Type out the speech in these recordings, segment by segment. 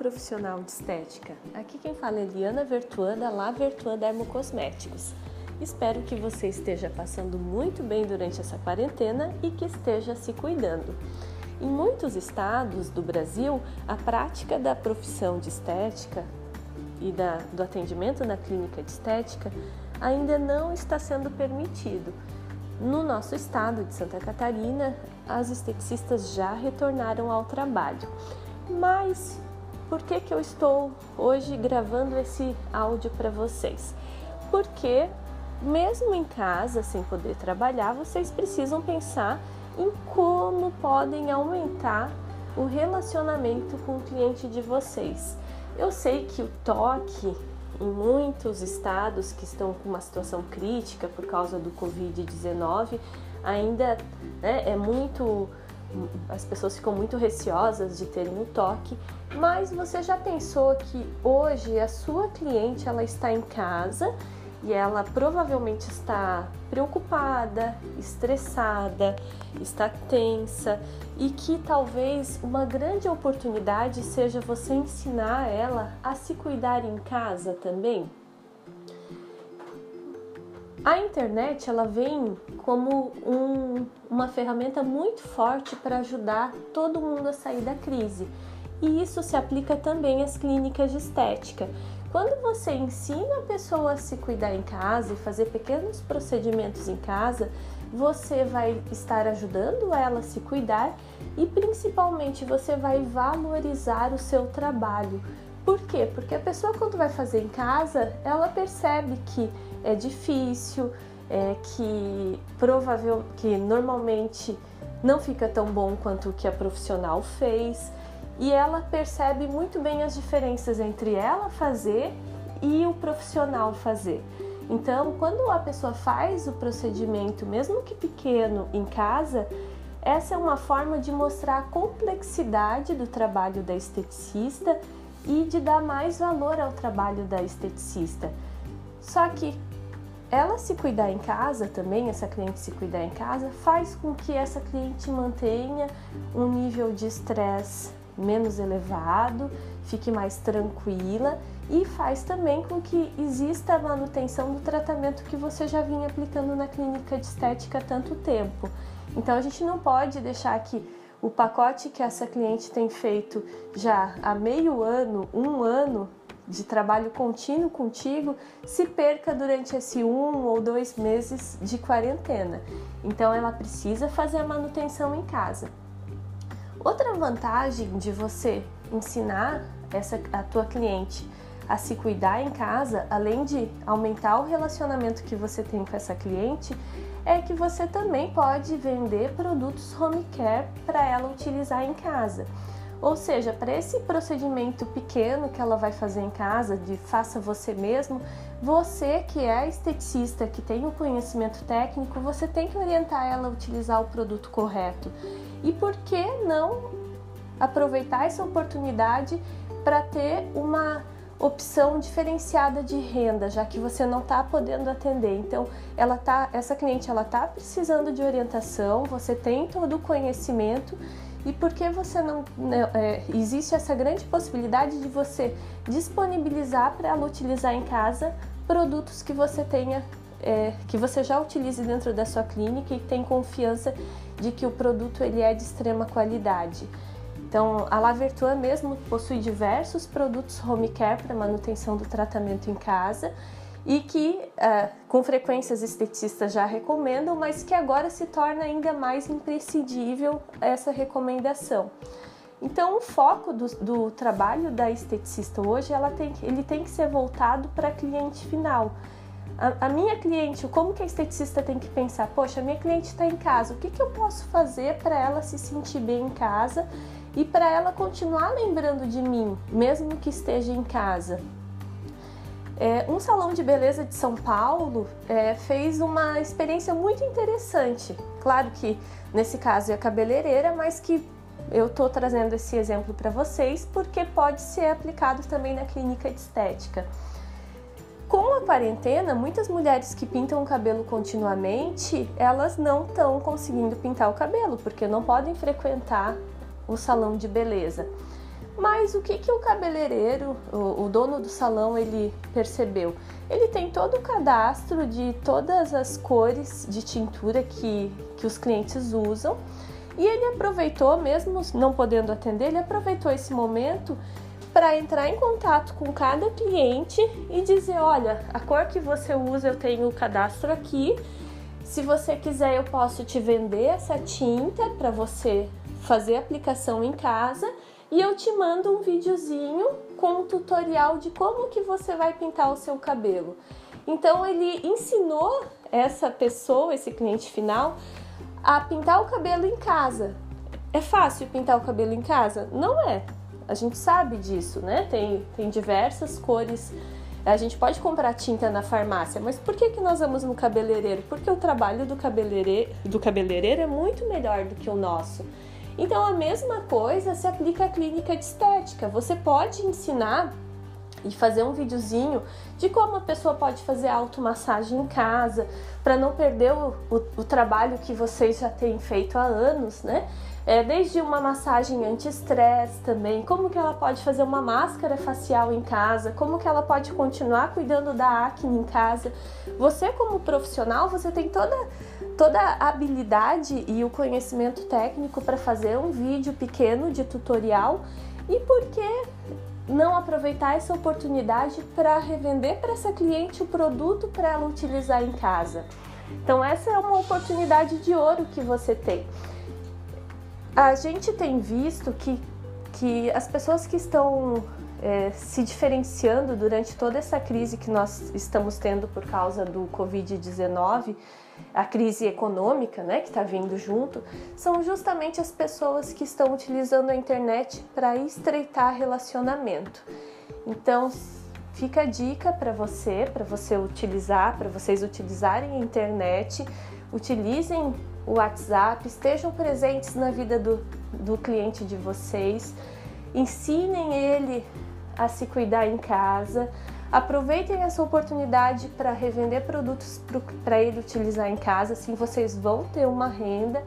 profissional de estética! Aqui quem fala é Eliana Vertuan da La Vertuan Dermocosméticos. Espero que você esteja passando muito bem durante essa quarentena e que esteja se cuidando. Em muitos estados do Brasil, a prática da profissão de estética e da, do atendimento na clínica de estética ainda não está sendo permitido. No nosso estado de Santa Catarina, as esteticistas já retornaram ao trabalho. Mas por que, que eu estou hoje gravando esse áudio para vocês? Porque, mesmo em casa, sem poder trabalhar, vocês precisam pensar em como podem aumentar o relacionamento com o cliente de vocês. Eu sei que o toque em muitos estados que estão com uma situação crítica por causa do Covid-19 ainda né, é muito as pessoas ficam muito receosas de terem o toque, mas você já pensou que hoje a sua cliente ela está em casa e ela provavelmente está preocupada, estressada, está tensa e que talvez uma grande oportunidade seja você ensinar ela a se cuidar em casa também? A internet ela vem como um, uma ferramenta muito forte para ajudar todo mundo a sair da crise. E isso se aplica também às clínicas de estética. Quando você ensina a pessoa a se cuidar em casa e fazer pequenos procedimentos em casa, você vai estar ajudando ela a se cuidar e principalmente você vai valorizar o seu trabalho. Por quê? Porque a pessoa quando vai fazer em casa, ela percebe que é difícil, é, que provável que normalmente não fica tão bom quanto o que a profissional fez e ela percebe muito bem as diferenças entre ela fazer e o profissional fazer. Então, quando a pessoa faz o procedimento, mesmo que pequeno, em casa, essa é uma forma de mostrar a complexidade do trabalho da esteticista e de dar mais valor ao trabalho da esteticista. Só que ela se cuidar em casa também, essa cliente se cuidar em casa, faz com que essa cliente mantenha um nível de estresse menos elevado, fique mais tranquila e faz também com que exista a manutenção do tratamento que você já vinha aplicando na clínica de estética há tanto tempo. Então a gente não pode deixar que o pacote que essa cliente tem feito já há meio ano, um ano, de trabalho contínuo contigo se perca durante esse um ou dois meses de quarentena. Então ela precisa fazer a manutenção em casa. Outra vantagem de você ensinar essa a tua cliente a se cuidar em casa, além de aumentar o relacionamento que você tem com essa cliente, é que você também pode vender produtos home care para ela utilizar em casa. Ou seja, para esse procedimento pequeno que ela vai fazer em casa, de faça você mesmo, você que é esteticista, que tem o conhecimento técnico, você tem que orientar ela a utilizar o produto correto. E por que não aproveitar essa oportunidade para ter uma opção diferenciada de renda, já que você não está podendo atender. Então, ela tá, essa cliente ela está precisando de orientação, você tem todo o conhecimento e por que você não. Né, é, existe essa grande possibilidade de você disponibilizar para ela utilizar em casa produtos que você tenha. É, que você já utilize dentro da sua clínica e tem confiança de que o produto ele é de extrema qualidade. Então, a La Vertua mesmo possui diversos produtos home care para manutenção do tratamento em casa e que uh, com frequência os esteticistas já recomendam, mas que agora se torna ainda mais imprescindível essa recomendação. Então, o foco do, do trabalho da esteticista hoje ela tem, ele tem que ser voltado para cliente final. A, a, minha cliente, como que a esteticista tem que pensar? Poxa, a minha cliente está em casa, o que, que eu posso fazer para ela se sentir bem em casa e para ela continuar lembrando de mim, mesmo que esteja em casa? É, um salão de beleza de São Paulo é, fez uma experiência muito interessante. Claro que nesse caso é a cabeleireira, mas que eu estou trazendo esse exemplo para vocês porque pode ser aplicado também na clínica de estética. Com a quarentena, muitas mulheres que pintam o cabelo continuamente, elas não estão conseguindo pintar o cabelo porque não podem frequentar o salão de beleza. Mas o que, que o cabeleireiro, o, o dono do salão, ele percebeu? Ele tem todo o cadastro de todas as cores de tintura que, que os clientes usam e ele aproveitou, mesmo não podendo atender, ele aproveitou esse momento para entrar em contato com cada cliente e dizer: olha, a cor que você usa eu tenho o cadastro aqui. Se você quiser, eu posso te vender essa tinta para você fazer aplicação em casa e eu te mando um videozinho com um tutorial de como que você vai pintar o seu cabelo. Então ele ensinou essa pessoa, esse cliente final, a pintar o cabelo em casa. É fácil pintar o cabelo em casa? Não é. A gente sabe disso, né? Tem, tem diversas cores. A gente pode comprar tinta na farmácia, mas por que, que nós vamos no cabeleireiro? Porque o trabalho do cabeleireiro, do cabeleireiro é muito melhor do que o nosso. Então a mesma coisa se aplica à clínica de estética. Você pode ensinar e fazer um videozinho de como a pessoa pode fazer automassagem em casa, para não perder o, o, o, trabalho que vocês já têm feito há anos, né? É, desde uma massagem anti-estresse também, como que ela pode fazer uma máscara facial em casa, como que ela pode continuar cuidando da acne em casa. Você como profissional, você tem toda toda a habilidade e o conhecimento técnico para fazer um vídeo pequeno de tutorial e por que não aproveitar essa oportunidade para revender para essa cliente o produto para ela utilizar em casa? Então, essa é uma oportunidade de ouro que você tem. A gente tem visto que, que as pessoas que estão é, se diferenciando durante toda essa crise que nós estamos tendo por causa do Covid-19 a crise econômica, né, que está vindo junto, são justamente as pessoas que estão utilizando a internet para estreitar relacionamento. Então, fica a dica para você, para você utilizar, para vocês utilizarem a internet, utilizem o WhatsApp, estejam presentes na vida do, do cliente de vocês, ensinem ele a se cuidar em casa, Aproveitem essa oportunidade para revender produtos para ele utilizar em casa, assim vocês vão ter uma renda.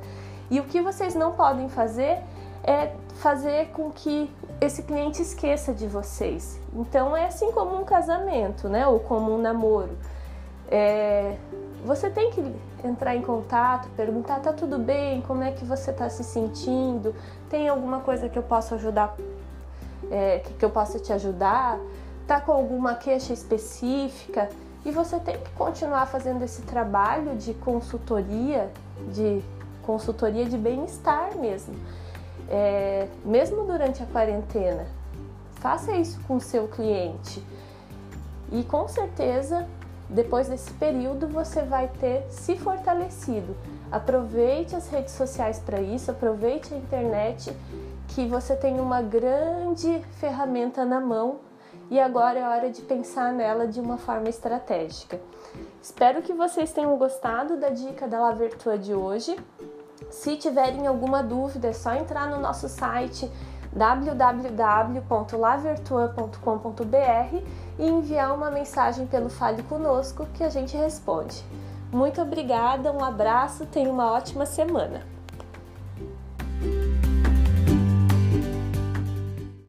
E o que vocês não podem fazer é fazer com que esse cliente esqueça de vocês. Então é assim como um casamento, né? Ou como um namoro. É, você tem que entrar em contato, perguntar, tá tudo bem? Como é que você está se sentindo? Tem alguma coisa que eu possa ajudar? É, que eu possa te ajudar? está com alguma queixa específica e você tem que continuar fazendo esse trabalho de consultoria, de consultoria de bem-estar mesmo, é, mesmo durante a quarentena. Faça isso com o seu cliente e com certeza depois desse período você vai ter se fortalecido. Aproveite as redes sociais para isso, aproveite a internet, que você tem uma grande ferramenta na mão e agora é hora de pensar nela de uma forma estratégica. Espero que vocês tenham gostado da dica da Lavertua de hoje. Se tiverem alguma dúvida, é só entrar no nosso site www.lavertua.com.br e enviar uma mensagem pelo Fale Conosco que a gente responde. Muito obrigada, um abraço, tenha uma ótima semana.